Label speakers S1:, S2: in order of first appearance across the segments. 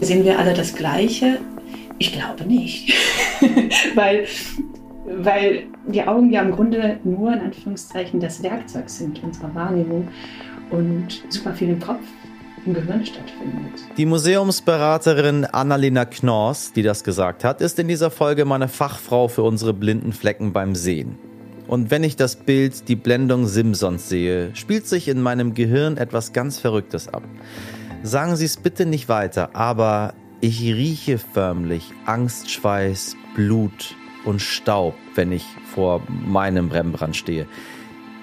S1: Sehen wir alle das Gleiche? Ich glaube nicht. weil, weil die Augen ja im Grunde nur in Anführungszeichen das Werkzeug sind unserer Wahrnehmung und super viel im Kopf im Gehirn stattfindet.
S2: Die Museumsberaterin Annalena Knorrs, die das gesagt hat, ist in dieser Folge meine Fachfrau für unsere blinden Flecken beim Sehen. Und wenn ich das Bild, die Blendung Simpsons sehe, spielt sich in meinem Gehirn etwas ganz Verrücktes ab. Sagen Sie es bitte nicht weiter, aber ich rieche förmlich Angstschweiß, Blut und Staub, wenn ich vor meinem Rembrandt stehe.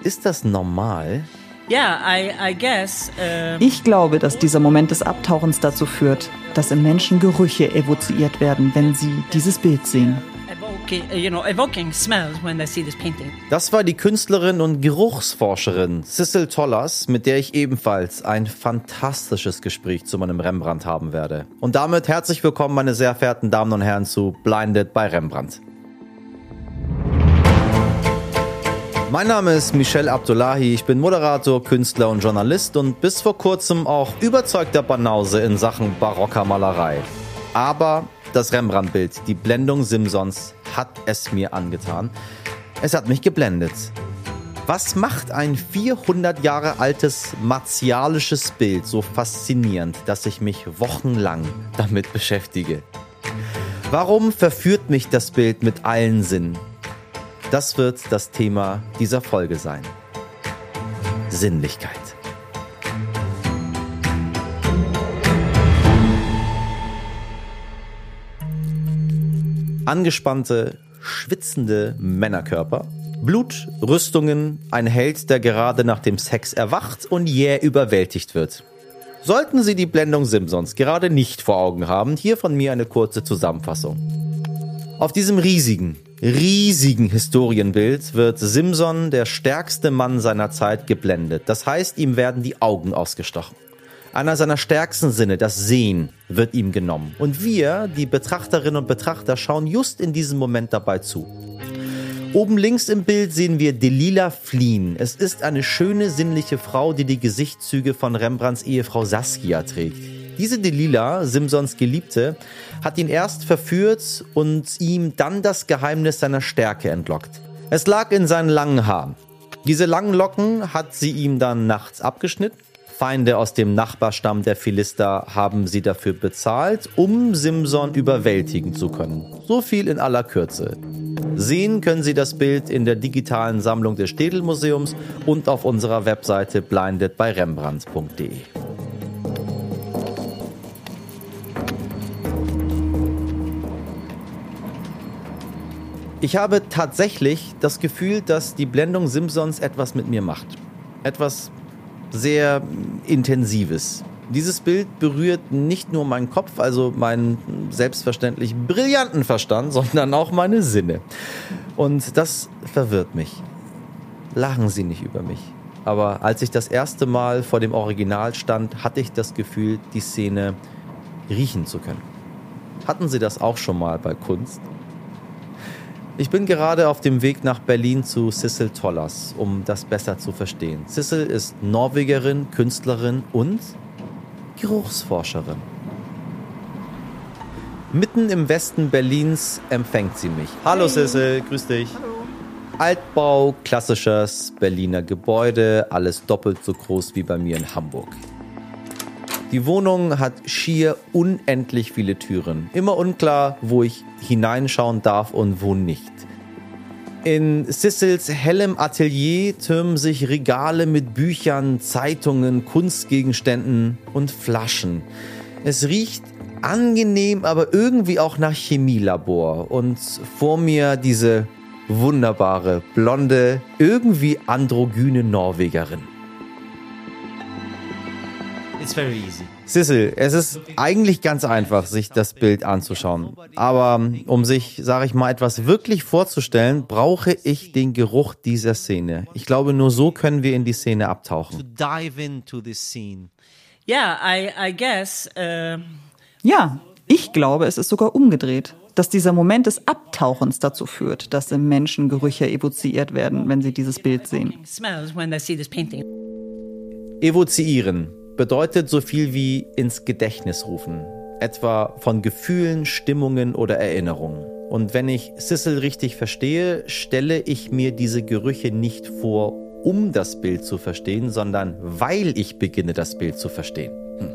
S2: Ist das normal?
S3: Yeah, I, I guess, uh
S4: ich glaube, dass dieser Moment des Abtauchens dazu führt, dass im Menschen Gerüche evoziert werden, wenn sie dieses Bild sehen.
S2: Das war die Künstlerin und Geruchsforscherin Cecil Tollers, mit der ich ebenfalls ein fantastisches Gespräch zu meinem Rembrandt haben werde. Und damit herzlich willkommen, meine sehr verehrten Damen und Herren, zu Blinded bei Rembrandt. Mein Name ist Michel Abdullahi, ich bin Moderator, Künstler und Journalist und bis vor kurzem auch überzeugter Banause in Sachen barocker Malerei. Aber das Rembrandt-Bild, die Blendung Simpsons, hat es mir angetan. Es hat mich geblendet. Was macht ein 400 Jahre altes martialisches Bild so faszinierend, dass ich mich wochenlang damit beschäftige? Warum verführt mich das Bild mit allen Sinnen? Das wird das Thema dieser Folge sein. Sinnlichkeit. Angespannte, schwitzende Männerkörper, Blut, Rüstungen, ein Held, der gerade nach dem Sex erwacht und jäh überwältigt wird. Sollten Sie die Blendung Simpsons gerade nicht vor Augen haben, hier von mir eine kurze Zusammenfassung. Auf diesem riesigen, riesigen Historienbild wird Simson, der stärkste Mann seiner Zeit, geblendet. Das heißt, ihm werden die Augen ausgestochen. Einer seiner stärksten Sinne, das Sehen, wird ihm genommen. Und wir, die Betrachterinnen und Betrachter, schauen just in diesem Moment dabei zu. Oben links im Bild sehen wir Delila fliehen. Es ist eine schöne, sinnliche Frau, die die Gesichtszüge von Rembrandts Ehefrau Saskia trägt. Diese Delila, Simsons Geliebte, hat ihn erst verführt und ihm dann das Geheimnis seiner Stärke entlockt. Es lag in seinen langen Haaren. Diese langen Locken hat sie ihm dann nachts abgeschnitten Feinde aus dem Nachbarstamm der Philister haben sie dafür bezahlt, um Simson überwältigen zu können. So viel in aller Kürze. Sehen können Sie das Bild in der digitalen Sammlung des Städelmuseums und auf unserer Webseite blindedbyrembrandt.de. Ich habe tatsächlich das Gefühl, dass die Blendung Simpsons etwas mit mir macht. Etwas sehr intensives. Dieses Bild berührt nicht nur meinen Kopf, also meinen selbstverständlich brillanten Verstand, sondern auch meine Sinne. Und das verwirrt mich. Lachen Sie nicht über mich. Aber als ich das erste Mal vor dem Original stand, hatte ich das Gefühl, die Szene riechen zu können. Hatten Sie das auch schon mal bei Kunst? Ich bin gerade auf dem Weg nach Berlin zu Sissel Tollers, um das besser zu verstehen. Sissel ist Norwegerin, Künstlerin und Geruchsforscherin. Mitten im Westen Berlins empfängt sie mich. Hallo Sissel, grüß dich. Hallo. Altbau, klassisches Berliner Gebäude, alles doppelt so groß wie bei mir in Hamburg. Die Wohnung hat schier unendlich viele Türen. Immer unklar, wo ich hineinschauen darf und wo nicht. In Sissels hellem Atelier türmen sich Regale mit Büchern, Zeitungen, Kunstgegenständen und Flaschen. Es riecht angenehm, aber irgendwie auch nach Chemielabor. Und vor mir diese wunderbare, blonde, irgendwie androgyne Norwegerin. It's very easy. Sissel, es ist eigentlich ganz einfach, sich das Bild anzuschauen. Aber um sich, sage ich mal, etwas wirklich vorzustellen, brauche ich den Geruch dieser Szene. Ich glaube, nur so können wir in die Szene abtauchen.
S3: Yeah, I, I guess. Uh...
S4: Ja, ich glaube, es ist sogar umgedreht dass dieser Moment des Abtauchens dazu führt, dass im Menschen Gerüche evoziert werden, wenn sie dieses Bild sehen.
S2: Evozieren bedeutet so viel wie ins Gedächtnis rufen. etwa von Gefühlen, Stimmungen oder Erinnerungen. Und wenn ich Sissel richtig verstehe, stelle ich mir diese Gerüche nicht vor, um das Bild zu verstehen, sondern weil ich beginne, das Bild zu verstehen. Hm.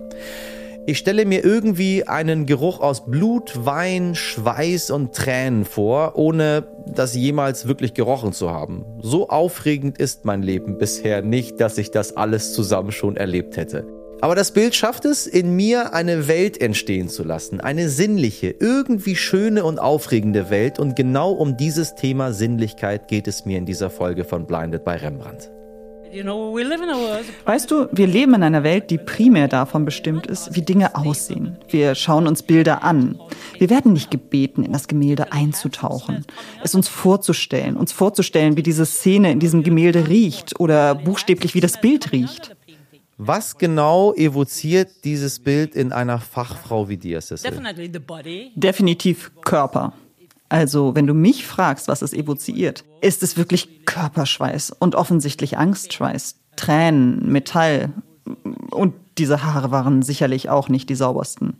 S2: Ich stelle mir irgendwie einen Geruch aus Blut, Wein, Schweiß und Tränen vor, ohne das jemals wirklich gerochen zu haben. So aufregend ist mein Leben bisher nicht, dass ich das alles zusammen schon erlebt hätte. Aber das Bild schafft es, in mir eine Welt entstehen zu lassen, eine sinnliche, irgendwie schöne und aufregende Welt. Und genau um dieses Thema Sinnlichkeit geht es mir in dieser Folge von Blinded bei Rembrandt.
S4: Weißt du, wir leben in einer Welt, die primär davon bestimmt ist, wie Dinge aussehen. Wir schauen uns Bilder an. Wir werden nicht gebeten, in das Gemälde einzutauchen, es uns vorzustellen, uns vorzustellen, wie diese Szene in diesem Gemälde riecht oder buchstäblich wie das Bild riecht.
S2: Was genau evoziert dieses Bild in einer Fachfrau wie dir, Cecil?
S4: Definitiv Körper. Also, wenn du mich fragst, was es evoziert, ist es wirklich Körperschweiß und offensichtlich Angstschweiß, Tränen, Metall. Und diese Haare waren sicherlich auch nicht die saubersten.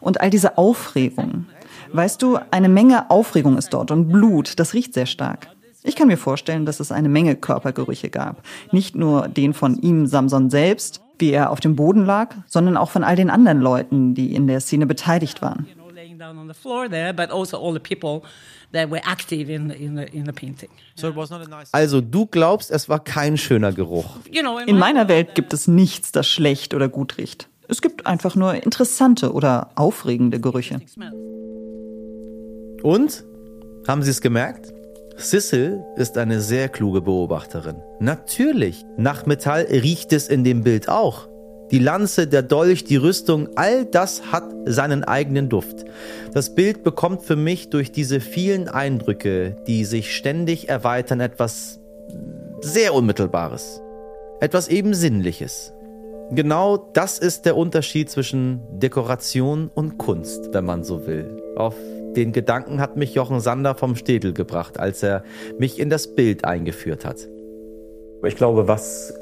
S4: Und all diese Aufregung. Weißt du, eine Menge Aufregung ist dort und Blut, das riecht sehr stark. Ich kann mir vorstellen, dass es eine Menge Körpergerüche gab. Nicht nur den von ihm, Samson selbst, wie er auf dem Boden lag, sondern auch von all den anderen Leuten, die in der Szene beteiligt waren.
S2: Also du glaubst, es war kein schöner Geruch.
S4: In meiner Welt gibt es nichts, das schlecht oder gut riecht. Es gibt einfach nur interessante oder aufregende Gerüche.
S2: Und? Haben Sie es gemerkt? Sissel ist eine sehr kluge Beobachterin. Natürlich, nach Metall riecht es in dem Bild auch. Die Lanze, der Dolch, die Rüstung, all das hat seinen eigenen Duft. Das Bild bekommt für mich durch diese vielen Eindrücke, die sich ständig erweitern, etwas sehr Unmittelbares. Etwas eben Sinnliches. Genau das ist der Unterschied zwischen Dekoration und Kunst, wenn man so will. Auf den Gedanken hat mich Jochen Sander vom Städel gebracht, als er mich in das Bild eingeführt hat.
S5: Ich glaube, was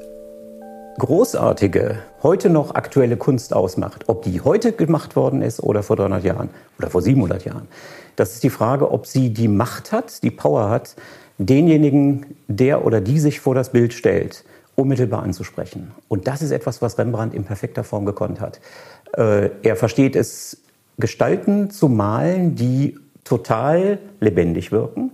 S5: großartige, heute noch aktuelle Kunst ausmacht, ob die heute gemacht worden ist oder vor 300 Jahren oder vor 700 Jahren, das ist die Frage, ob sie die Macht hat, die Power hat, denjenigen, der oder die sich vor das Bild stellt, unmittelbar anzusprechen. Und das ist etwas, was Rembrandt in perfekter Form gekonnt hat. Äh, er versteht es Gestalten zu malen, die total lebendig wirken.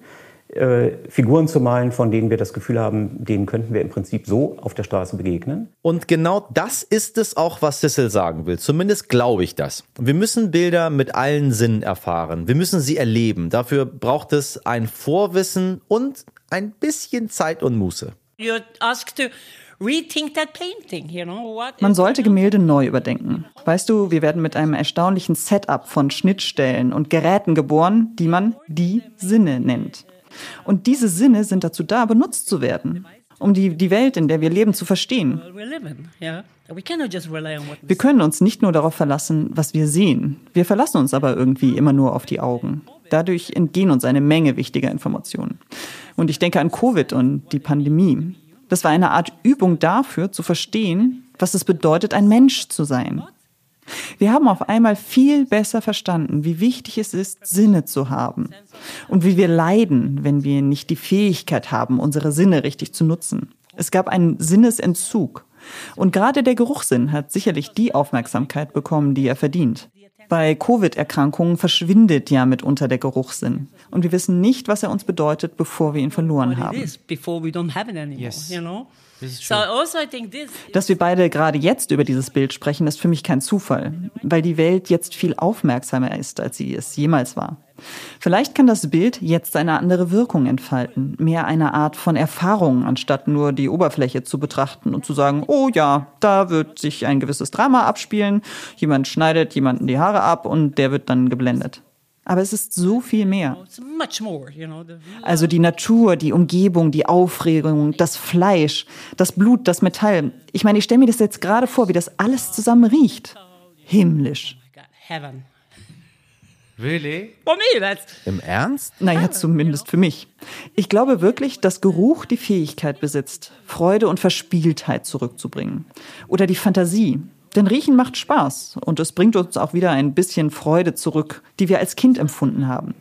S5: Äh, Figuren zu malen, von denen wir das Gefühl haben, denen könnten wir im Prinzip so auf der Straße begegnen.
S2: Und genau das ist es auch, was Sissel sagen will. Zumindest glaube ich das. Wir müssen Bilder mit allen Sinnen erfahren. Wir müssen sie erleben. Dafür braucht es ein Vorwissen und ein bisschen Zeit und Muße. You're asked to
S4: man sollte Gemälde neu überdenken. Weißt du, wir werden mit einem erstaunlichen Setup von Schnittstellen und Geräten geboren, die man die Sinne nennt. Und diese Sinne sind dazu da, benutzt zu werden, um die, die Welt, in der wir leben, zu verstehen. Wir können uns nicht nur darauf verlassen, was wir sehen. Wir verlassen uns aber irgendwie immer nur auf die Augen. Dadurch entgehen uns eine Menge wichtiger Informationen. Und ich denke an Covid und die Pandemie. Das war eine Art Übung dafür, zu verstehen, was es bedeutet, ein Mensch zu sein. Wir haben auf einmal viel besser verstanden, wie wichtig es ist, Sinne zu haben und wie wir leiden, wenn wir nicht die Fähigkeit haben, unsere Sinne richtig zu nutzen. Es gab einen Sinnesentzug. Und gerade der Geruchssinn hat sicherlich die Aufmerksamkeit bekommen, die er verdient. Bei Covid-Erkrankungen verschwindet ja mitunter der Geruchssinn. Und wir wissen nicht, was er uns bedeutet, bevor wir ihn verloren haben. Also Dass wir beide gerade jetzt über dieses Bild sprechen, ist für mich kein Zufall, weil die Welt jetzt viel aufmerksamer ist, als sie es jemals war. Vielleicht kann das Bild jetzt eine andere Wirkung entfalten, mehr eine Art von Erfahrung, anstatt nur die Oberfläche zu betrachten und zu sagen, oh ja, da wird sich ein gewisses Drama abspielen, jemand schneidet jemanden die Haare ab und der wird dann geblendet. Aber es ist so viel mehr. Also die Natur, die Umgebung, die Aufregung, das Fleisch, das Blut, das Metall. Ich meine, ich stelle mir das jetzt gerade vor, wie das alles zusammen riecht. Himmlisch.
S2: Really? Im Ernst?
S4: Naja, zumindest für mich. Ich glaube wirklich, dass Geruch die Fähigkeit besitzt, Freude und Verspieltheit zurückzubringen. Oder die Fantasie. Denn Riechen macht Spaß und es bringt uns auch wieder ein bisschen Freude zurück, die wir als Kind empfunden haben.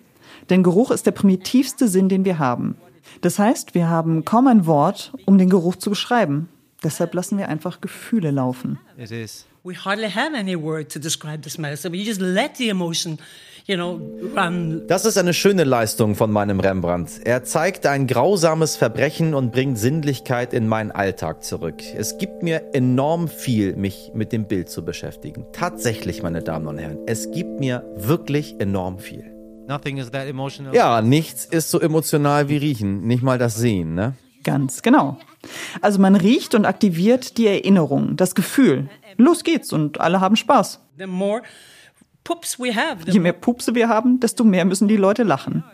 S4: Denn Geruch ist der primitivste Sinn, den wir haben. Das heißt, wir haben kaum ein Wort, um den Geruch zu beschreiben. Deshalb lassen wir einfach Gefühle laufen.
S2: It is.
S3: We hardly have any word to describe smell, so we just let the emotion, you know, run.
S2: Das ist eine schöne Leistung von meinem Rembrandt. Er zeigt ein grausames Verbrechen und bringt Sinnlichkeit in meinen Alltag zurück. Es gibt mir enorm viel, mich mit dem Bild zu beschäftigen. Tatsächlich, meine Damen und Herren, es gibt mir wirklich enorm viel.
S6: Nothing is that emotional.
S2: Ja, nichts ist so emotional wie Riechen. Nicht mal das Sehen, ne?
S4: Ganz genau. Also man riecht und aktiviert die Erinnerung, das Gefühl. Los geht's und alle haben Spaß.
S3: The more poops we have, the
S4: Je mehr Pupse wir haben, desto mehr müssen die Leute lachen.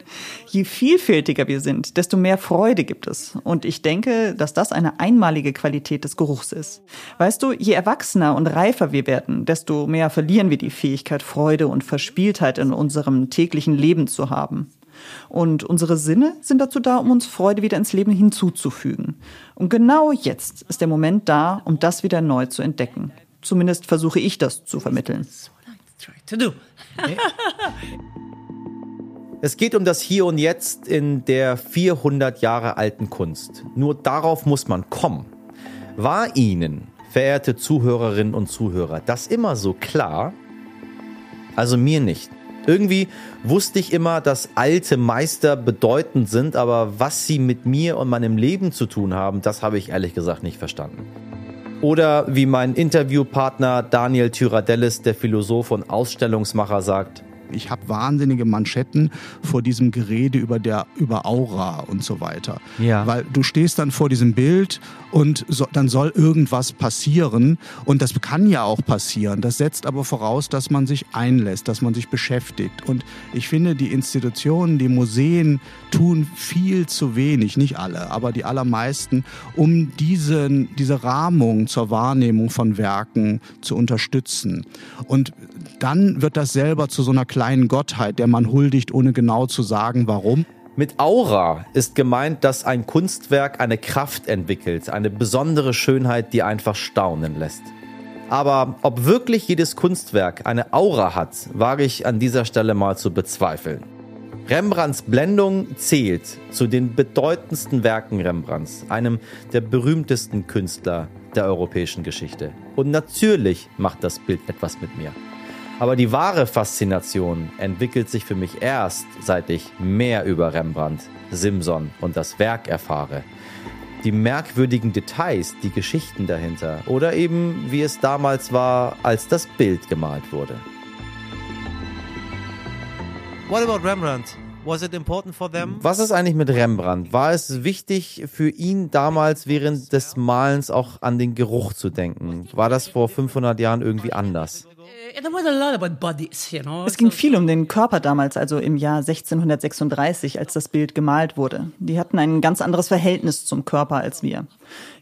S4: Je vielfältiger wir sind, desto mehr Freude gibt es. Und ich denke, dass das eine einmalige Qualität des Geruchs ist. Weißt du, je erwachsener und reifer wir werden, desto mehr verlieren wir die Fähigkeit, Freude und Verspieltheit in unserem täglichen Leben zu haben. Und unsere Sinne sind dazu da, um uns Freude wieder ins Leben hinzuzufügen. Und genau jetzt ist der Moment da, um das wieder neu zu entdecken. Zumindest versuche ich das zu vermitteln.
S2: Es geht um das Hier und Jetzt in der 400 Jahre alten Kunst. Nur darauf muss man kommen. War Ihnen, verehrte Zuhörerinnen und Zuhörer, das immer so klar? Also mir nicht. Irgendwie wusste ich immer, dass alte Meister bedeutend sind, aber was sie mit mir und meinem Leben zu tun haben, das habe ich ehrlich gesagt nicht verstanden. Oder wie mein Interviewpartner Daniel Tyradellis, der Philosoph und Ausstellungsmacher, sagt,
S7: Ich habe wahnsinnige Manschetten vor diesem Gerede über der über Aura und so weiter.
S2: Ja.
S7: Weil du stehst dann vor diesem Bild und so, dann soll irgendwas passieren und das kann ja auch passieren. Das setzt aber voraus, dass man sich einlässt, dass man sich beschäftigt. Und ich finde, die Institutionen, die Museen tun viel zu wenig, nicht alle, aber die allermeisten, um diesen, diese Rahmung zur Wahrnehmung von Werken zu unterstützen. Und dann wird das selber zu so einer kleinen Gottheit, der man huldigt, ohne genau zu sagen, warum.
S2: Mit Aura ist gemeint, dass ein Kunstwerk eine Kraft entwickelt, eine besondere Schönheit, die einfach staunen lässt. Aber ob wirklich jedes Kunstwerk eine Aura hat, wage ich an dieser Stelle mal zu bezweifeln. Rembrandts Blendung zählt zu den bedeutendsten Werken Rembrandts, einem der berühmtesten Künstler der europäischen Geschichte. Und natürlich macht das Bild etwas mit mir. Aber die wahre Faszination entwickelt sich für mich erst, seit ich mehr über Rembrandt, Simson und das Werk erfahre. Die merkwürdigen Details, die Geschichten dahinter oder eben wie es damals war, als das Bild gemalt wurde.
S6: What about Rembrandt? Was it important for them?
S2: Was ist eigentlich mit Rembrandt? War es wichtig für ihn damals während des Malens auch an den Geruch zu denken? War das vor 500 Jahren irgendwie anders?
S3: Know.
S4: Es ging viel um den Körper damals, also im Jahr 1636, als das Bild gemalt wurde. Die hatten ein ganz anderes Verhältnis zum Körper als wir.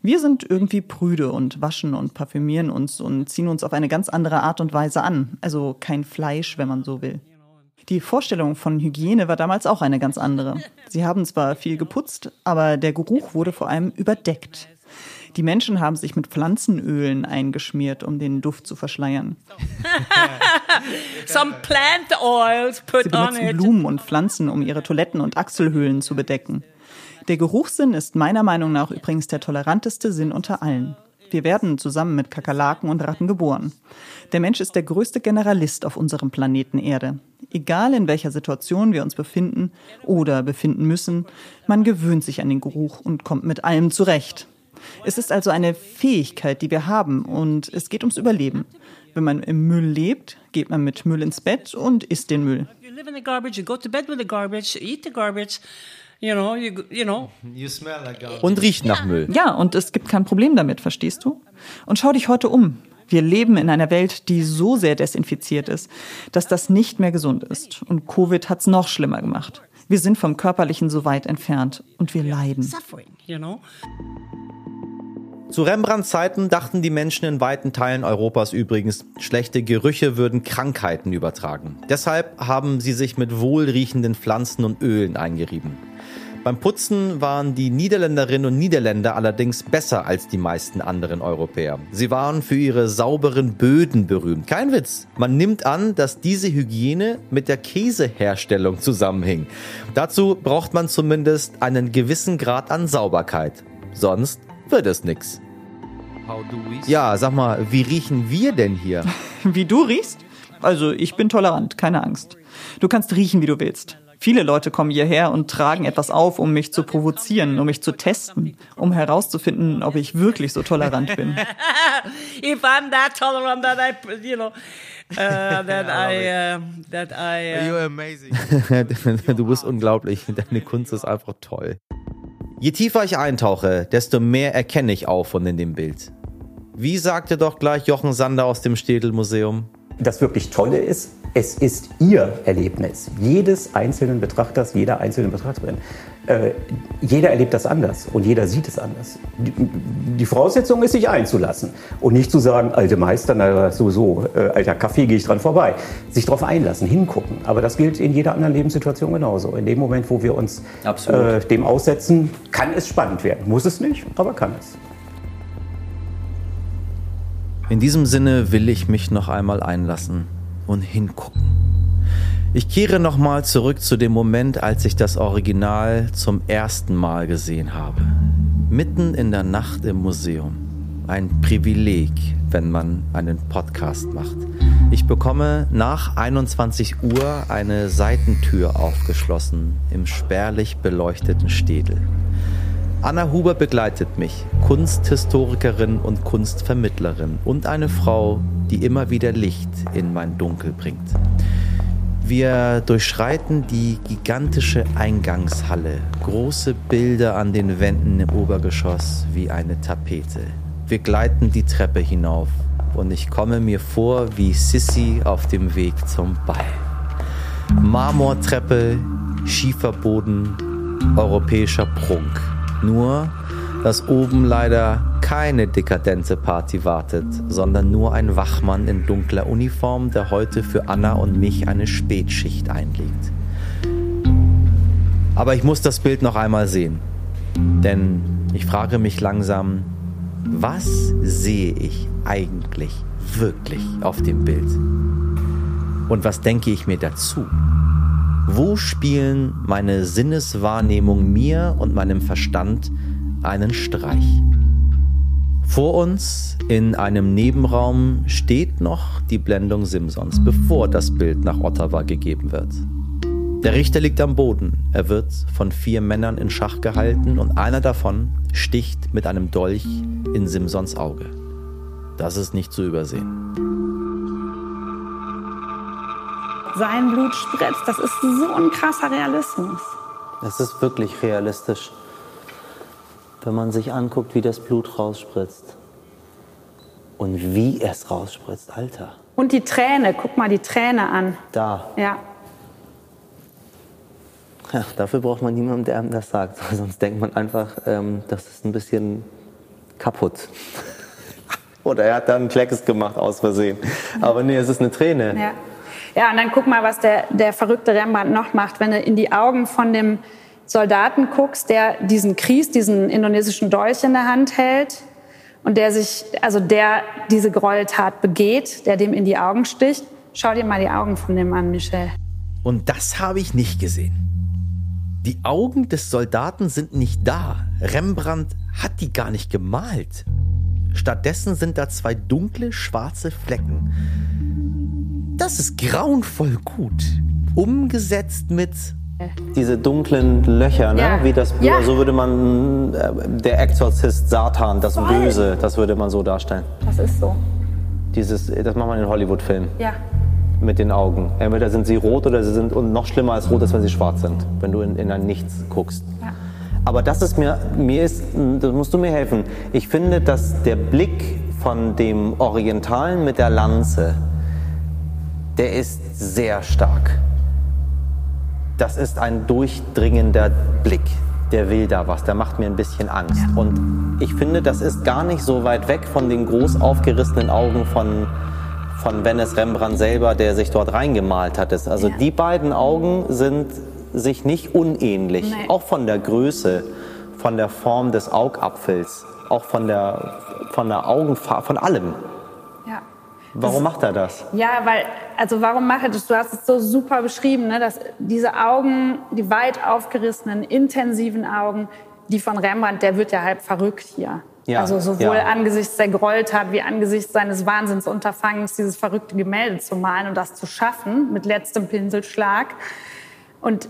S4: Wir sind irgendwie prüde und waschen und parfümieren uns und ziehen uns auf eine ganz andere Art und Weise an. Also kein Fleisch, wenn man so will. Die Vorstellung von Hygiene war damals auch eine ganz andere. Sie haben zwar viel geputzt, aber der Geruch wurde vor allem überdeckt. Die Menschen haben sich mit Pflanzenölen eingeschmiert, um den Duft zu verschleiern.
S3: Some plant oils
S4: Sie
S3: put on
S4: benutzen. Blumen und Pflanzen, um ihre Toiletten und Achselhöhlen zu bedecken. Der Geruchssinn ist meiner Meinung nach übrigens der toleranteste Sinn unter allen. Wir werden zusammen mit Kakerlaken und Ratten geboren. Der Mensch ist der größte Generalist auf unserem Planeten Erde. Egal in welcher Situation wir uns befinden oder befinden müssen, man gewöhnt sich an den Geruch und kommt mit allem zurecht. Es ist also eine Fähigkeit, die wir haben und es geht ums Überleben. Wenn man im Müll lebt, geht man mit Müll ins Bett und isst den Müll.
S3: You live in the garbage, you go to bed with the garbage, you eat the garbage, you know, you, go- you know.
S6: You smell like garbage.
S2: Und riecht nach Müll.
S4: Ja, und es gibt kein Problem damit, verstehst du? Und schau dich heute um. Wir leben in einer Welt, die so sehr desinfiziert ist, dass das nicht mehr gesund ist. Und Covid hat's noch schlimmer gemacht. Wir sind vom Körperlichen so weit entfernt und wir leiden.
S2: Zu Rembrandts Zeiten dachten die Menschen in weiten Teilen Europas übrigens, schlechte Gerüche würden Krankheiten übertragen. Deshalb haben sie sich mit wohlriechenden Pflanzen und Ölen eingerieben. Beim Putzen waren die Niederländerinnen und Niederländer allerdings besser als die meisten anderen Europäer. Sie waren für ihre sauberen Böden berühmt. Kein Witz. Man nimmt an, dass diese Hygiene mit der Käseherstellung zusammenhing. Dazu braucht man zumindest einen gewissen Grad an Sauberkeit. Sonst wird es nix. Ja, sag mal, wie riechen wir denn hier?
S4: Wie du riechst? Also, ich bin tolerant, keine Angst. Du kannst riechen, wie du willst. Viele Leute kommen hierher und tragen etwas auf, um mich zu provozieren, um mich zu testen, um herauszufinden, ob ich wirklich so tolerant bin.
S3: if I'm that tolerant that I, you know, uh, that I, uh, that I. Uh,
S6: You're amazing.
S2: du bist unglaublich. Deine Kunst ist einfach toll. Je tiefer ich eintauche, desto mehr erkenne ich auf von in dem Bild. Wie sagte doch gleich Jochen Sander aus dem Städel-Museum?
S5: Das wirklich Tolle ist, es ist Ihr Erlebnis, jedes einzelnen Betrachters, jeder einzelnen Betrachterin. Äh, jeder erlebt das anders und jeder sieht es anders. Die, die Voraussetzung ist, sich einzulassen und nicht zu sagen, alte Meister, na sowieso, äh, alter Kaffee gehe ich dran vorbei. Sich darauf einlassen, hingucken. Aber das gilt in jeder anderen Lebenssituation genauso. In dem Moment, wo wir uns äh, dem aussetzen, kann es spannend werden. Muss es nicht, aber kann es.
S2: In diesem Sinne will ich mich noch einmal einlassen und hingucken. Ich kehre nochmal zurück zu dem Moment, als ich das Original zum ersten Mal gesehen habe. Mitten in der Nacht im Museum. Ein Privileg, wenn man einen Podcast macht. Ich bekomme nach 21 Uhr eine Seitentür aufgeschlossen im spärlich beleuchteten Städel. Anna Huber begleitet mich, Kunsthistorikerin und Kunstvermittlerin und eine Frau, die immer wieder Licht in mein Dunkel bringt. Wir durchschreiten die gigantische Eingangshalle, große Bilder an den Wänden im Obergeschoss wie eine Tapete. Wir gleiten die Treppe hinauf und ich komme mir vor wie Sissy auf dem Weg zum Ball. Marmortreppe, Schieferboden, europäischer Prunk. Nur, dass oben leider keine dekadente Party wartet, sondern nur ein Wachmann in dunkler Uniform, der heute für Anna und mich eine Spätschicht einlegt. Aber ich muss das Bild noch einmal sehen. Denn ich frage mich langsam, was sehe ich eigentlich wirklich auf dem Bild? Und was denke ich mir dazu? Wo spielen meine Sinneswahrnehmung mir und meinem Verstand einen Streich? Vor uns in einem Nebenraum steht noch die Blendung Simsons, bevor das Bild nach Ottawa gegeben wird. Der Richter liegt am Boden. Er wird von vier Männern in Schach gehalten und einer davon sticht mit einem Dolch in Simsons Auge. Das ist nicht zu übersehen.
S8: Sein Blut spritzt. Das ist so ein krasser Realismus.
S9: Es ist wirklich realistisch, wenn man sich anguckt, wie das Blut rausspritzt. Und wie es rausspritzt, Alter.
S8: Und die Träne, guck mal die Träne an.
S9: Da.
S8: Ja.
S9: Ja, dafür braucht man niemanden, der einem das sagt. Sonst denkt man einfach, ähm, das ist ein bisschen kaputt. Oder er hat da einen Klecks gemacht aus Versehen. Aber nee, es ist eine Träne.
S8: Ja. Ja, und dann guck mal, was der, der verrückte Rembrandt noch macht. Wenn du in die Augen von dem Soldaten guckst, der diesen Kries, diesen indonesischen Dolch in der Hand hält und der sich, also der diese Gräueltat begeht, der dem in die Augen sticht. Schau dir mal die Augen von dem an, Michel.
S2: Und das habe ich nicht gesehen. Die Augen des Soldaten sind nicht da. Rembrandt hat die gar nicht gemalt. Stattdessen sind da zwei dunkle, schwarze Flecken. Das ist grauenvoll gut. Umgesetzt mit.
S9: Diese dunklen Löcher, ne?
S8: Ja.
S9: wie das Blut,
S8: Ja.
S9: so würde man, äh, der Exorzist Satan, das
S8: Voll.
S9: Böse, das würde man so darstellen.
S8: Das ist so.
S9: Dieses, das macht man in Hollywood-Filmen
S8: Ja.
S9: mit den Augen. Entweder sind sie rot oder sie sind, und noch schlimmer als rot ist, wenn sie schwarz sind, wenn du in, in ein Nichts guckst.
S8: Ja.
S9: Aber das ist mir, mir ist, das musst du mir helfen. Ich finde, dass der Blick von dem Orientalen mit der Lanze, der ist sehr stark. Das ist ein durchdringender Blick. Der will da was, der macht mir ein bisschen Angst. Und ich finde, das ist gar nicht so weit weg von den groß aufgerissenen Augen von, von Venice Rembrandt selber, der sich dort reingemalt hat. Also
S8: Ja.
S9: die beiden Augen sind sich nicht unähnlich,
S8: Nee.
S9: auch von der Größe, von der Form des Augapfels, auch von der, von der Augenfarbe, von allem. Warum macht er das?
S8: Ja, weil, also warum macht er das? Du hast es so super beschrieben, ne? dass diese Augen, die weit aufgerissenen, intensiven Augen, die von Rembrandt, der wird ja halb verrückt hier.
S9: Ja,
S8: also sowohl
S9: ja.
S8: angesichts der Gräueltat wie angesichts seines Wahnsinnsunterfangens, dieses verrückte Gemälde zu malen und das zu schaffen mit letztem Pinselschlag. Und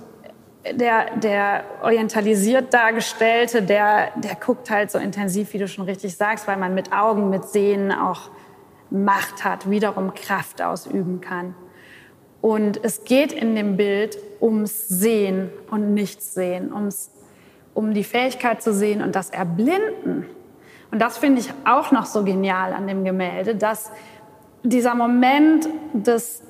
S8: der, der orientalisiert Dargestellte, der, der guckt halt so intensiv, wie du schon richtig sagst, weil man mit Augen, mit Sehen auch Macht hat, wiederum Kraft ausüben kann. Und es geht in dem Bild ums Sehen und Nichtsehen, ums, um die Fähigkeit zu sehen und das Erblinden. Und das finde ich auch noch so genial an dem Gemälde, dass dieser Moment des,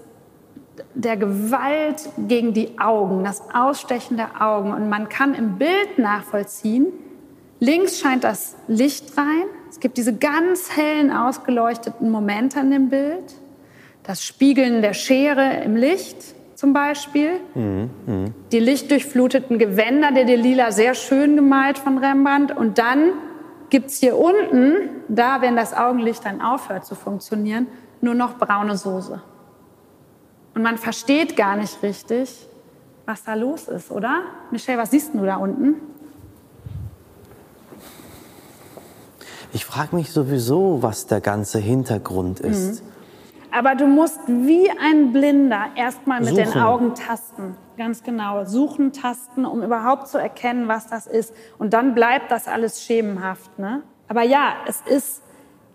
S8: der Gewalt gegen die Augen, das Ausstechen der Augen. Und man kann im Bild nachvollziehen, links scheint das Licht rein. Es gibt diese ganz hellen, ausgeleuchteten Momente in dem Bild. Das Spiegeln der Schere im Licht zum Beispiel. Die lichtdurchfluteten Gewänder der Delila, sehr schön gemalt von Rembrandt. Und dann gibt's hier unten, da, wenn das Augenlicht dann aufhört zu funktionieren, nur noch braune Soße. Und man versteht gar nicht richtig, was da los ist, oder? Michelle, was siehst du da unten?
S9: Ich frage mich sowieso, was der ganze Hintergrund ist.
S8: Aber du musst wie ein Blinder erstmal mit den
S9: Suchen.
S8: Augen tasten. Ganz genau. Suchen, tasten, um überhaupt zu erkennen, was das ist. Und dann bleibt das alles schemenhaft. Ne? Aber ja, es ist,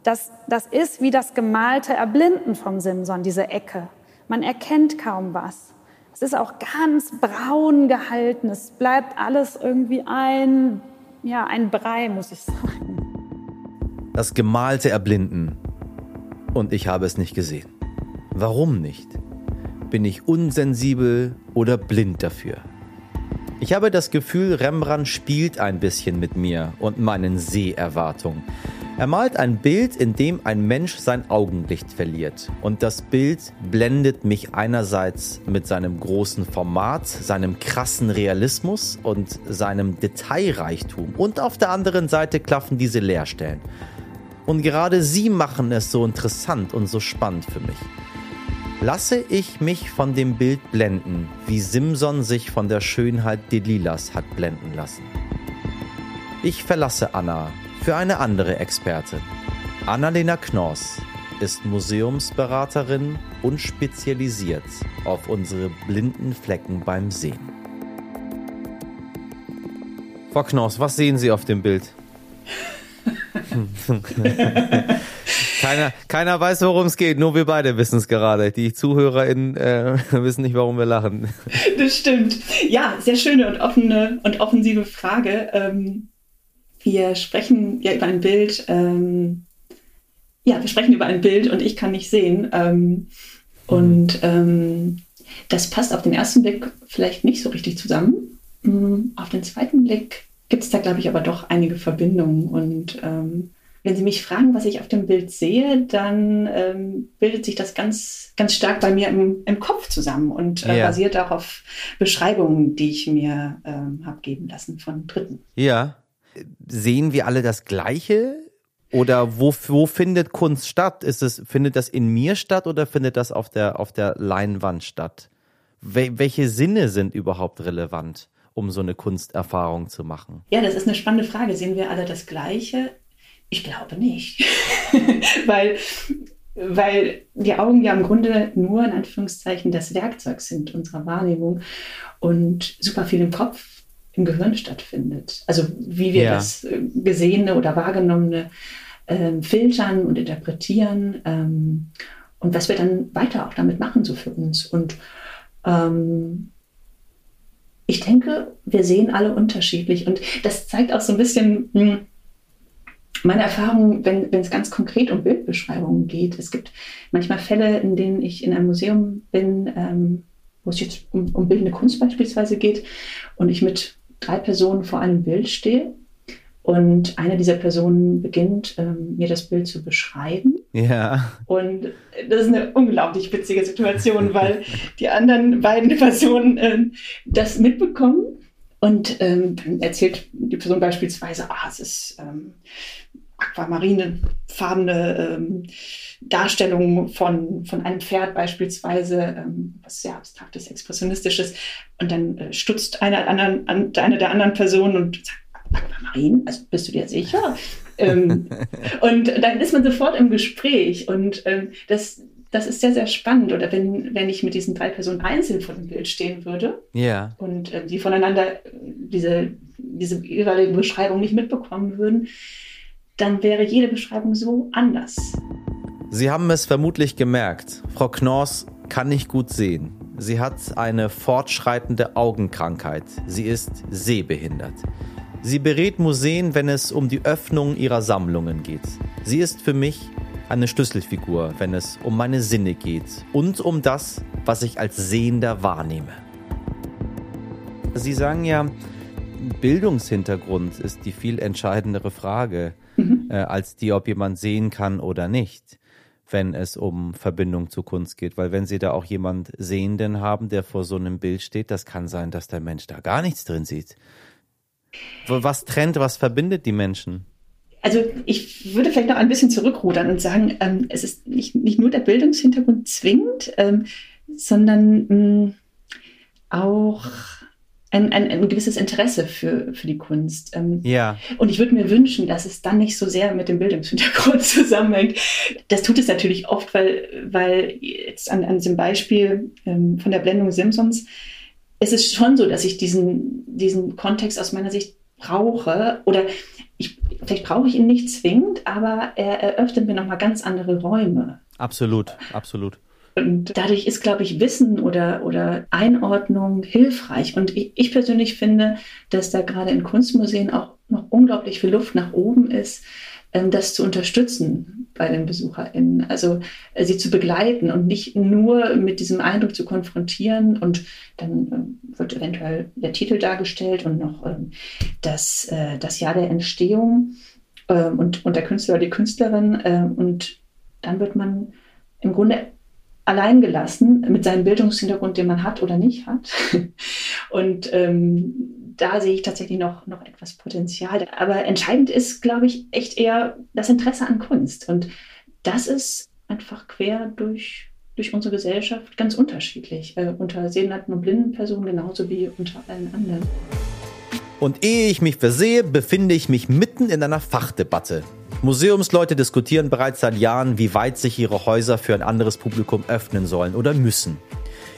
S8: das, das ist wie das gemalte Erblinden vom Simson, diese Ecke. Man erkennt kaum was. Es ist auch ganz braun gehalten. Es bleibt alles irgendwie ein, ja, ein Brei, muss ich sagen.
S2: Das gemalte Erblinden. Und ich habe es nicht gesehen. Warum nicht? Bin ich unsensibel oder blind dafür? Ich habe das Gefühl, Rembrandt spielt ein bisschen mit mir und meinen Seherwartungen. Er malt ein Bild, in dem ein Mensch sein Augenlicht verliert. Und das Bild blendet mich einerseits mit seinem großen Format, seinem krassen Realismus und seinem Detailreichtum. Und auf der anderen Seite klaffen diese Leerstellen. Und gerade sie machen es so interessant und so spannend für mich. Lasse ich mich von dem Bild blenden, wie Simson sich von der Schönheit Delilas hat blenden lassen. Ich verlasse Anna für eine andere Expertin. Annalena Knoss ist Museumsberaterin und spezialisiert auf unsere blinden Flecken beim Sehen. Frau Knoss, was sehen Sie auf dem Bild? keiner, keiner weiß, worum es geht, nur wir beide wissen es gerade. Die ZuhörerInnen äh, wissen nicht, warum wir lachen.
S1: Das stimmt. Ja, sehr schöne und offene und offensive Frage. Ähm, wir sprechen ja über ein Bild. Ähm, ja, wir sprechen über ein Bild und ich kann nicht sehen. Ähm, und ähm, das passt auf den ersten Blick vielleicht nicht so richtig zusammen. Mm, Auf den zweiten Blick gibt es da, glaube ich, aber doch einige Verbindungen. Und ähm, wenn Sie mich fragen, was ich auf dem Bild sehe, dann ähm, bildet sich das ganz, ganz stark bei mir im, im Kopf zusammen und äh,
S2: Ja.
S1: basiert auch auf Beschreibungen, die ich mir ähm, habe geben lassen von Dritten.
S2: Ja. Sehen wir alle das Gleiche? Oder wo, wo findet Kunst statt? Ist es, findet das in mir statt oder findet das auf der, auf der Leinwand statt? Wel welche Sinne sind überhaupt relevant, um so eine Kunsterfahrung zu machen?
S1: Ja, das ist eine spannende Frage. Sehen wir alle das Gleiche? Ich glaube nicht. weil, weil die Augen ja im Grunde nur in Anführungszeichen das Werkzeug sind unserer Wahrnehmung und super viel im Kopf, im Gehirn stattfindet. Also wie wir
S2: Ja.
S1: das äh, Gesehene oder Wahrgenommene ähm, filtern und interpretieren ähm, und was wir dann weiter auch damit machen, so für uns. Und ähm, ich denke, wir sehen alle unterschiedlich. Und das zeigt auch so ein bisschen hm, meine Erfahrung, wenn, wenn es ganz konkret um Bildbeschreibungen geht. Es gibt manchmal Fälle, in denen ich in einem Museum bin, ähm, wo es jetzt um, um bildende Kunst beispielsweise geht und ich mit drei Personen vor einem Bild stehe Und eine dieser Personen beginnt, ähm, mir das Bild zu beschreiben.
S2: Ja.
S1: Und das ist eine unglaublich witzige Situation, weil die anderen beiden Personen äh, das mitbekommen. Und ähm, dann erzählt die Person beispielsweise, ah, es ist ähm, aquamarinefarbene ähm, Darstellung von, von einem Pferd beispielsweise, ähm, was sehr abstraktes, expressionistisches. Und dann äh, stutzt eine, anderen, an, eine der anderen Personen und sagt, Aquamarin? Also bist du dir sicher? ähm, und dann ist man sofort im Gespräch und ähm, das, das ist sehr, sehr spannend. Oder wenn, wenn ich mit diesen drei Personen einzeln vor dem Bild stehen würde
S2: Ja.
S1: und äh, die voneinander diese, diese jeweilige Beschreibung nicht mitbekommen würden, dann wäre jede Beschreibung so anders.
S2: Sie haben es vermutlich gemerkt. Frau Knorrs kann nicht gut sehen. Sie hat eine fortschreitende Augenkrankheit. Sie ist sehbehindert. Sie berät Museen, wenn es um die Öffnung ihrer Sammlungen geht. Sie ist für mich eine Schlüsselfigur, wenn es um meine Sinne geht und um das, was ich als Sehender wahrnehme. Sie sagen ja, Bildungshintergrund ist die viel entscheidendere Frage, äh, als die, ob jemand sehen kann oder nicht, wenn es um Verbindung zu Kunst geht. Weil wenn Sie da auch jemand Sehenden haben, der vor so einem Bild steht, das kann sein, dass der Mensch da gar nichts drin sieht. Was trennt, was verbindet die Menschen?
S1: Also ich würde vielleicht noch ein bisschen zurückrudern und sagen, ähm, es ist nicht, nicht nur der Bildungshintergrund zwingend, ähm, sondern mh, auch ein, ein, ein gewisses Interesse für, für die Kunst. Ähm,
S2: Ja.
S1: Und ich würde mir wünschen, dass es dann nicht so sehr mit dem Bildungshintergrund zusammenhängt. Das tut es natürlich oft, weil, weil jetzt an, an diesem Beispiel ähm, von der Blendung Simpsons, es ist schon so, dass ich diesen, diesen Kontext aus meiner Sicht brauche oder ich, vielleicht brauche ich ihn nicht zwingend, aber er eröffnet mir nochmal ganz andere Räume.
S2: Absolut, absolut.
S1: Und dadurch ist, glaube ich, Wissen oder, oder Einordnung hilfreich. Und ich, ich persönlich finde, dass da gerade in Kunstmuseen auch noch unglaublich viel Luft nach oben ist, das zu unterstützen bei den BesucherInnen. Also äh, sie zu begleiten und nicht nur mit diesem Eindruck zu konfrontieren. Und dann ähm, wird eventuell der Titel dargestellt und noch ähm, das, äh, das Jahr der Entstehung ähm, und, und der Künstler oder die Künstlerin. ähm, und dann wird man im Grunde allein gelassen mit seinem Bildungshintergrund, den man hat oder nicht hat. Und ähm, da sehe ich tatsächlich noch, noch etwas Potenzial. Aber entscheidend ist, glaube ich, echt eher das Interesse an Kunst. Und das ist einfach quer durch, durch unsere Gesellschaft ganz unterschiedlich. Äh, unter sehenden und blinden Personen genauso wie unter allen anderen.
S2: Und ehe ich mich versehe, befinde ich mich mitten in einer Fachdebatte. Museumsleute diskutieren bereits seit Jahren, wie weit sich ihre Häuser für ein anderes Publikum öffnen sollen oder müssen.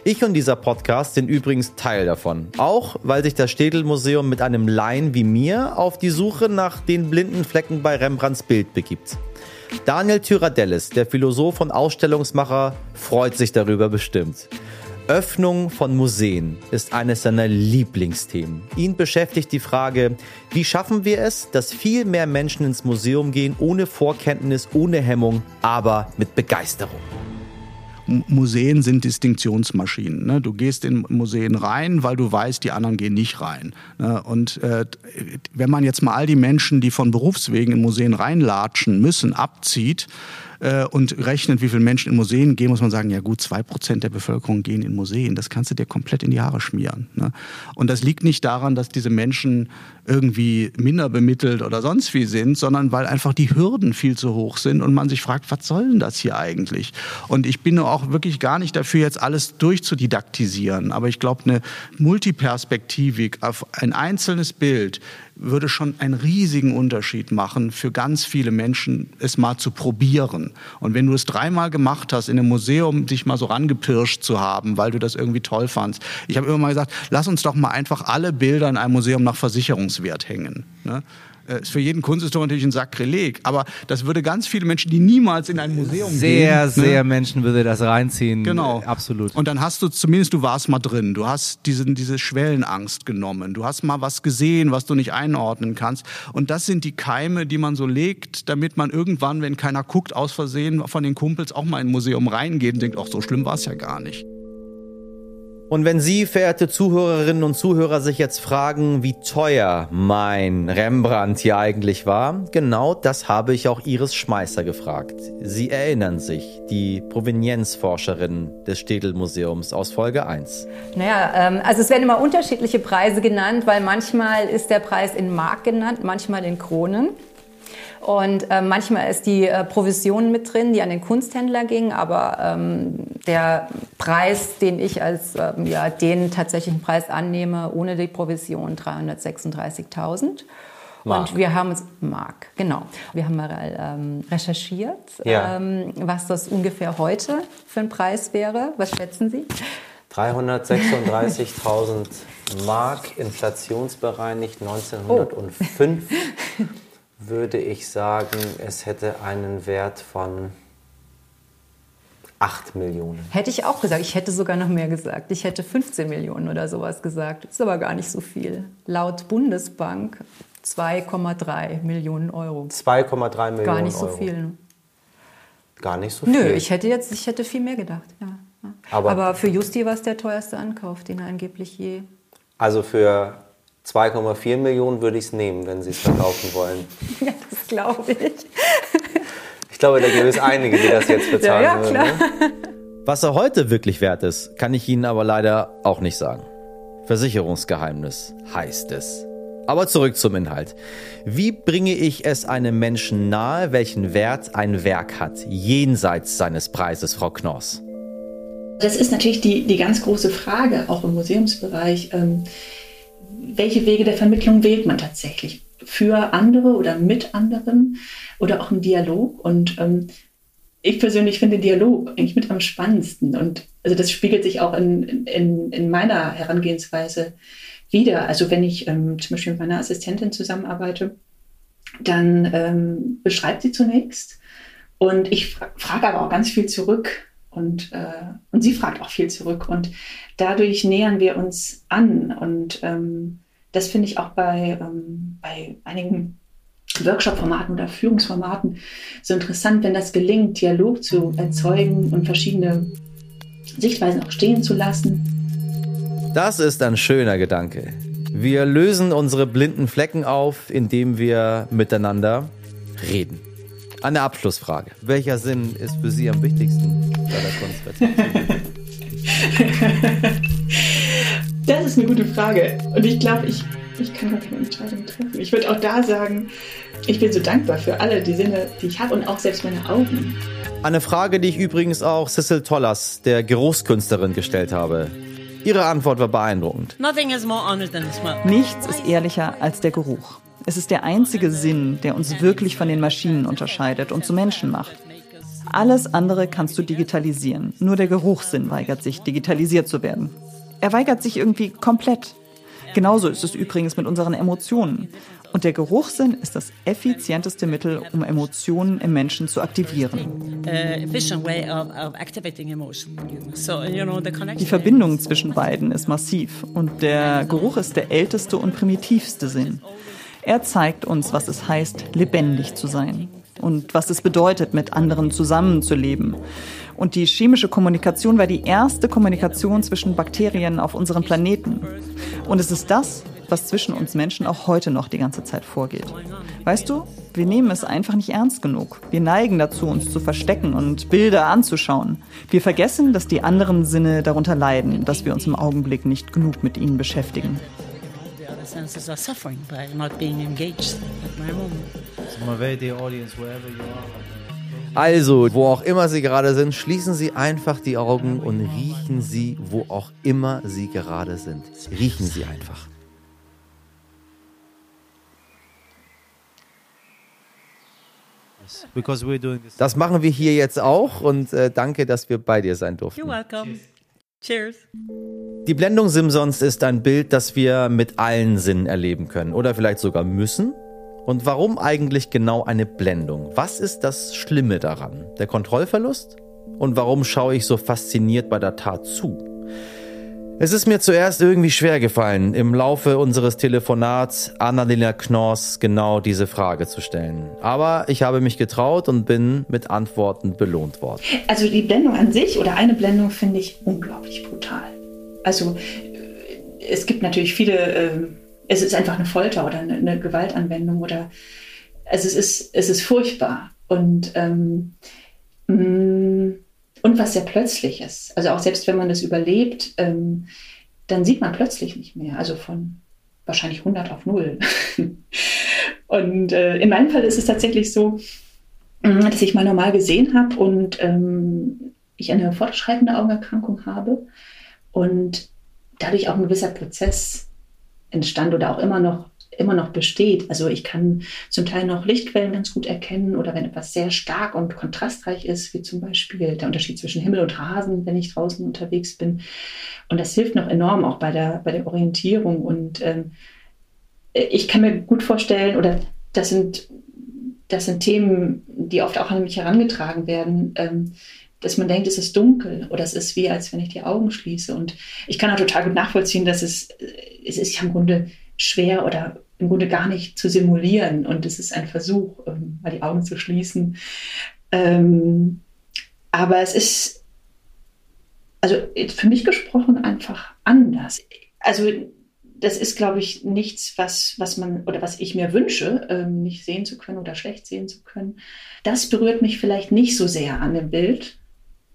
S2: Ich und dieser Podcast sind übrigens Teil davon. Auch weil sich das Städel-Museum mit einem Laien wie mir auf die Suche nach den blinden Flecken bei Rembrandts Bild begibt. Daniel Tyradellis, der Philosoph und Ausstellungsmacher, freut sich darüber bestimmt. Öffnung von Museen ist eines seiner Lieblingsthemen. Ihn beschäftigt die Frage, wie schaffen wir es, dass viel mehr Menschen ins Museum gehen, ohne Vorkenntnis, ohne Hemmung, aber mit Begeisterung.
S7: Museen sind Distinktionsmaschinen. Ne? Du gehst in Museen rein, weil du weißt, die anderen gehen nicht rein. Ne? Und äh, wenn man jetzt mal all die Menschen, die von Berufswegen in Museen reinlatschen müssen, abzieht äh, und rechnet, wie viele Menschen in Museen gehen, muss man sagen, ja gut, zwei Prozent der Bevölkerung gehen in Museen. Das kannst du dir komplett in die Haare schmieren. Ne? Und das liegt nicht daran, dass diese Menschen irgendwie minder bemittelt oder sonst wie sind, sondern weil einfach die Hürden viel zu hoch sind und man sich fragt, was soll denn das hier eigentlich? Und ich bin auch wirklich gar nicht dafür, jetzt alles durchzudidaktisieren. Aber ich glaube, eine Multiperspektivik auf ein einzelnes Bild würde schon einen riesigen Unterschied machen für ganz viele Menschen, es mal zu probieren. Und wenn du es dreimal gemacht hast, in einem Museum dich mal so rangepirscht zu haben, weil du das irgendwie toll fandst. Ich habe immer mal gesagt, lass uns doch mal einfach alle Bilder in einem Museum nach Versicherungswert hängen. Ne? Äh, Ist für jeden Kunsthistoriker natürlich ein Sakrileg, aber das würde ganz viele Menschen, die niemals in ein Museum
S10: Sehr,
S7: gehen,
S10: sehr
S7: ne?
S10: Menschen würde das reinziehen.
S7: Genau.
S10: Äh, Absolut.
S7: Und dann hast du zumindest, du warst mal drin. Du hast diesen, diese Schwellenangst genommen. Du hast mal was gesehen, was du nicht einordnen kannst. Und das sind die Keime, die man so legt, damit man irgendwann, wenn keiner guckt, aus Versehen von den Kumpels auch mal in ein Museum reingeht und denkt, ach, so schlimm war es ja gar nicht.
S2: Und wenn Sie, verehrte Zuhörerinnen und Zuhörer, sich jetzt fragen, wie teuer mein Rembrandt hier eigentlich war, genau das habe ich auch Iris Schmeißer gefragt. Sie erinnern sich, die Provenienzforscherin des Städel-Museums aus Folge 1.
S10: Naja, ähm, also es werden immer unterschiedliche Preise genannt, weil manchmal ist der Preis in Mark genannt, manchmal in Kronen. Und äh, manchmal ist die äh, Provision mit drin, die an den Kunsthändler ging, aber ähm, der Preis, den ich als ähm, ja, den tatsächlichen Preis annehme, ohne die Provision 336.000. Und wir haben uns, Mark, genau. Wir haben mal ähm, recherchiert,
S9: Ja.
S10: ähm, was das ungefähr heute für ein Preis wäre. Was schätzen Sie?
S9: 336.000 Mark inflationsbereinigt 1905 würde ich sagen, es hätte einen Wert von 8 Millionen.
S10: Hätte ich auch gesagt. Ich hätte sogar noch mehr gesagt. Ich hätte 15 Millionen oder sowas gesagt. Ist aber gar nicht so viel. Laut Bundesbank 2,3 Millionen Euro.
S9: 2,3 Millionen
S10: Gar nicht so
S9: Euro.
S10: viel. ne?
S9: Gar nicht so viel.
S10: Nö, ich hätte jetzt, ich hätte viel mehr gedacht. Ja.
S9: Aber-
S10: Aber, für Justi war es der teuerste Ankauf, den er angeblich je.
S9: Also für 2,4 Millionen würde ich es nehmen, wenn Sie es verkaufen wollen.
S10: Ja, das glaube ich.
S9: Ich glaube, da gibt es einige, die das jetzt bezahlen
S10: Ja, ja,
S9: würden.
S10: klar.
S9: Ne?
S2: Was er heute wirklich wert ist, kann ich Ihnen aber leider auch nicht sagen. Versicherungsgeheimnis heißt es. Aber zurück zum Inhalt. Wie bringe ich es einem Menschen nahe, welchen Wert ein Werk hat, jenseits seines Preises, Frau Knoss?
S1: Das ist natürlich die, die ganz große Frage, auch im Museumsbereich. Ähm, welche Wege der Vermittlung wählt man tatsächlich? Für andere oder mit anderen oder auch im Dialog? Und ähm, ich persönlich finde Dialog eigentlich mit am spannendsten. Und also das spiegelt sich auch in, in, in meiner Herangehensweise wieder. Also wenn ich ähm, zum Beispiel mit meiner Assistentin zusammenarbeite, dann ähm, beschreibt sie zunächst und ich fra frage aber auch ganz viel zurück und, äh, und sie fragt auch viel zurück und dadurch nähern wir uns an und ähm, das finde ich auch bei, ähm, bei einigen Workshop-Formaten oder Führungsformaten so interessant, wenn das gelingt, Dialog zu erzeugen und verschiedene Sichtweisen auch stehen zu lassen.
S2: Das ist ein schöner Gedanke. Wir lösen unsere blinden Flecken auf, indem wir miteinander reden. Eine Abschlussfrage. Welcher Sinn ist für Sie am wichtigsten bei der Kunstrezeption?
S1: Das ist eine gute Frage. Und ich glaube, ich, ich kann gar keine Entscheidung treffen. Ich würde auch da sagen, ich bin so dankbar für alle die Sinne, die ich habe und auch selbst meine Augen.
S2: Eine Frage, die ich übrigens auch Cecil Tollas, der Geruchskünstlerin, gestellt habe. Ihre Antwort war beeindruckend.
S3: Nothing is more honest than the smell.
S4: Nichts ist ehrlicher als der Geruch. Es ist der einzige Sinn, der uns wirklich von den Maschinen unterscheidet und zu Menschen macht. Alles andere kannst du digitalisieren. Nur der Geruchssinn weigert sich, digitalisiert zu werden. Er weigert sich irgendwie komplett. Genauso ist es übrigens mit unseren Emotionen. Und der Geruchssinn ist das effizienteste Mittel, um Emotionen im Menschen zu aktivieren.
S3: Uh.
S4: Die Verbindung zwischen beiden ist massiv und der Geruch ist der älteste und primitivste Sinn. Er zeigt uns, was es heißt, lebendig zu sein und was es bedeutet, mit anderen zusammenzuleben. Und die chemische Kommunikation war die erste Kommunikation zwischen Bakterien auf unserem Planeten. Und es ist das, was zwischen uns Menschen auch heute noch die ganze Zeit vorgeht. Weißt du, wir nehmen es einfach nicht ernst genug. Wir neigen dazu, uns zu verstecken und Bilder anzuschauen. Wir vergessen, dass die anderen Sinne darunter leiden, dass wir uns im Augenblick nicht genug mit ihnen beschäftigen.
S3: Senses are suffering by not being engaged at my moment.
S6: Motivate the audience wherever you are.
S2: Also, wo auch immer Sie gerade sind, schließen Sie einfach die Augen und riechen Sie, wo auch immer Sie gerade sind. Riechen Sie einfach. Das machen wir hier jetzt auch und äh, danke, dass wir bei dir sein durften.
S3: You're welcome. Cheers.
S2: Die Blendung Simsons ist ein Bild, das wir mit allen Sinnen erleben können oder vielleicht sogar müssen. Und warum eigentlich genau eine Blendung? Was ist das Schlimme daran? Der Kontrollverlust? Und warum schaue ich so fasziniert bei der Tat zu? Es ist mir zuerst irgendwie schwer gefallen, im Laufe unseres Telefonats Annalena Knorrs genau diese Frage zu stellen. Aber ich habe mich getraut und bin mit Antworten belohnt worden.
S1: Also die Blendung an sich oder eine Blendung finde ich unglaublich brutal. Also äh, es gibt natürlich viele, äh, es ist einfach eine Folter oder eine, eine Gewaltanwendung oder also es ist, es ist furchtbar. Und, ähm, mm, und was sehr plötzliches. Also auch selbst wenn man das überlebt, ähm, dann sieht man plötzlich nicht mehr. Also von wahrscheinlich 100 auf 0. und äh, in meinem Fall ist es tatsächlich so, mm, dass ich mal normal gesehen habe und ähm, ich eine fortschreitende Augenerkrankung habe und dadurch auch ein gewisser Prozess entstand oder auch immer noch immer noch besteht. Also ich kann zum Teil noch Lichtquellen ganz gut erkennen oder wenn etwas sehr stark und kontrastreich ist, wie zum Beispiel der Unterschied zwischen Himmel und Rasen, wenn ich draußen unterwegs bin. Und das hilft noch enorm auch bei der, bei der Orientierung. Und ähm, ich kann mir gut vorstellen, oder das sind, das sind Themen, die oft auch an mich herangetragen werden. Ähm, dass man denkt, es ist dunkel oder es ist wie, als wenn ich die Augen schließe. Und ich kann auch total gut nachvollziehen, dass es, es ist ja im Grunde schwer oder im Grunde gar nicht zu simulieren. Und es ist ein Versuch, ähm, mal die Augen zu schließen. Ähm, aber es ist, also für mich gesprochen, einfach anders. Also das ist, glaube ich, nichts, was, was man oder was ich mir wünsche, ähm, nicht sehen zu können oder schlecht sehen zu können. Das berührt mich vielleicht nicht so sehr an dem Bild,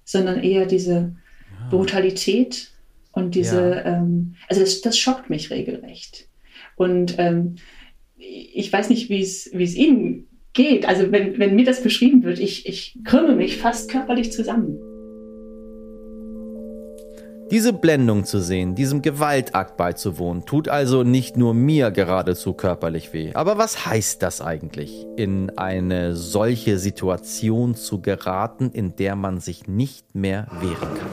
S1: sondern eher diese ja. Brutalität und diese, ja. ähm, also das, das schockt mich regelrecht. Und ähm, ich weiß nicht, wie es Ihnen geht. Also wenn, wenn mir das beschrieben wird, ich, ich krümme mich fast körperlich zusammen.
S2: Diese Blendung zu sehen, diesem Gewaltakt beizuwohnen, tut also nicht nur mir geradezu körperlich weh. Aber was heißt das eigentlich, in eine solche Situation zu geraten, in der man sich nicht mehr wehren kann?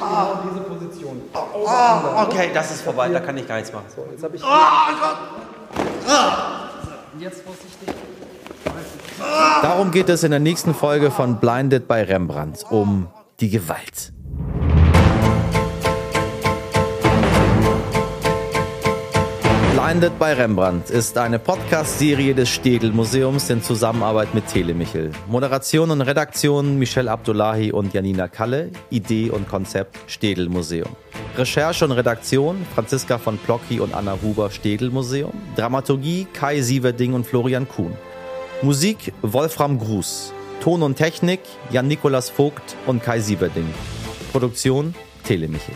S11: Ah, diese Position. Ah, okay, das ist vorbei, da kann ich gar nichts machen. So, jetzt habe ich. Ah, Gott!
S2: Ah. Jetzt vorsichtig. Darum geht es in der nächsten Folge von Blinded bei Rembrandt, um die Gewalt. Blinded bei Rembrandt ist eine Podcast-Serie des Städel Museums in Zusammenarbeit mit Telemichel. Moderation und Redaktion Michelle Abdullahi und Janina Kalle. Idee und Konzept Städel Museum. Recherche und Redaktion Franziska von Plocki und Anna Huber Städel Museum. Dramaturgie Kai Sieverding und Florian Kuhn. Musik Wolfram Gruß. Ton und Technik Jan-Nikolas Vogt und Kai Sieverding. Produktion Telemichel.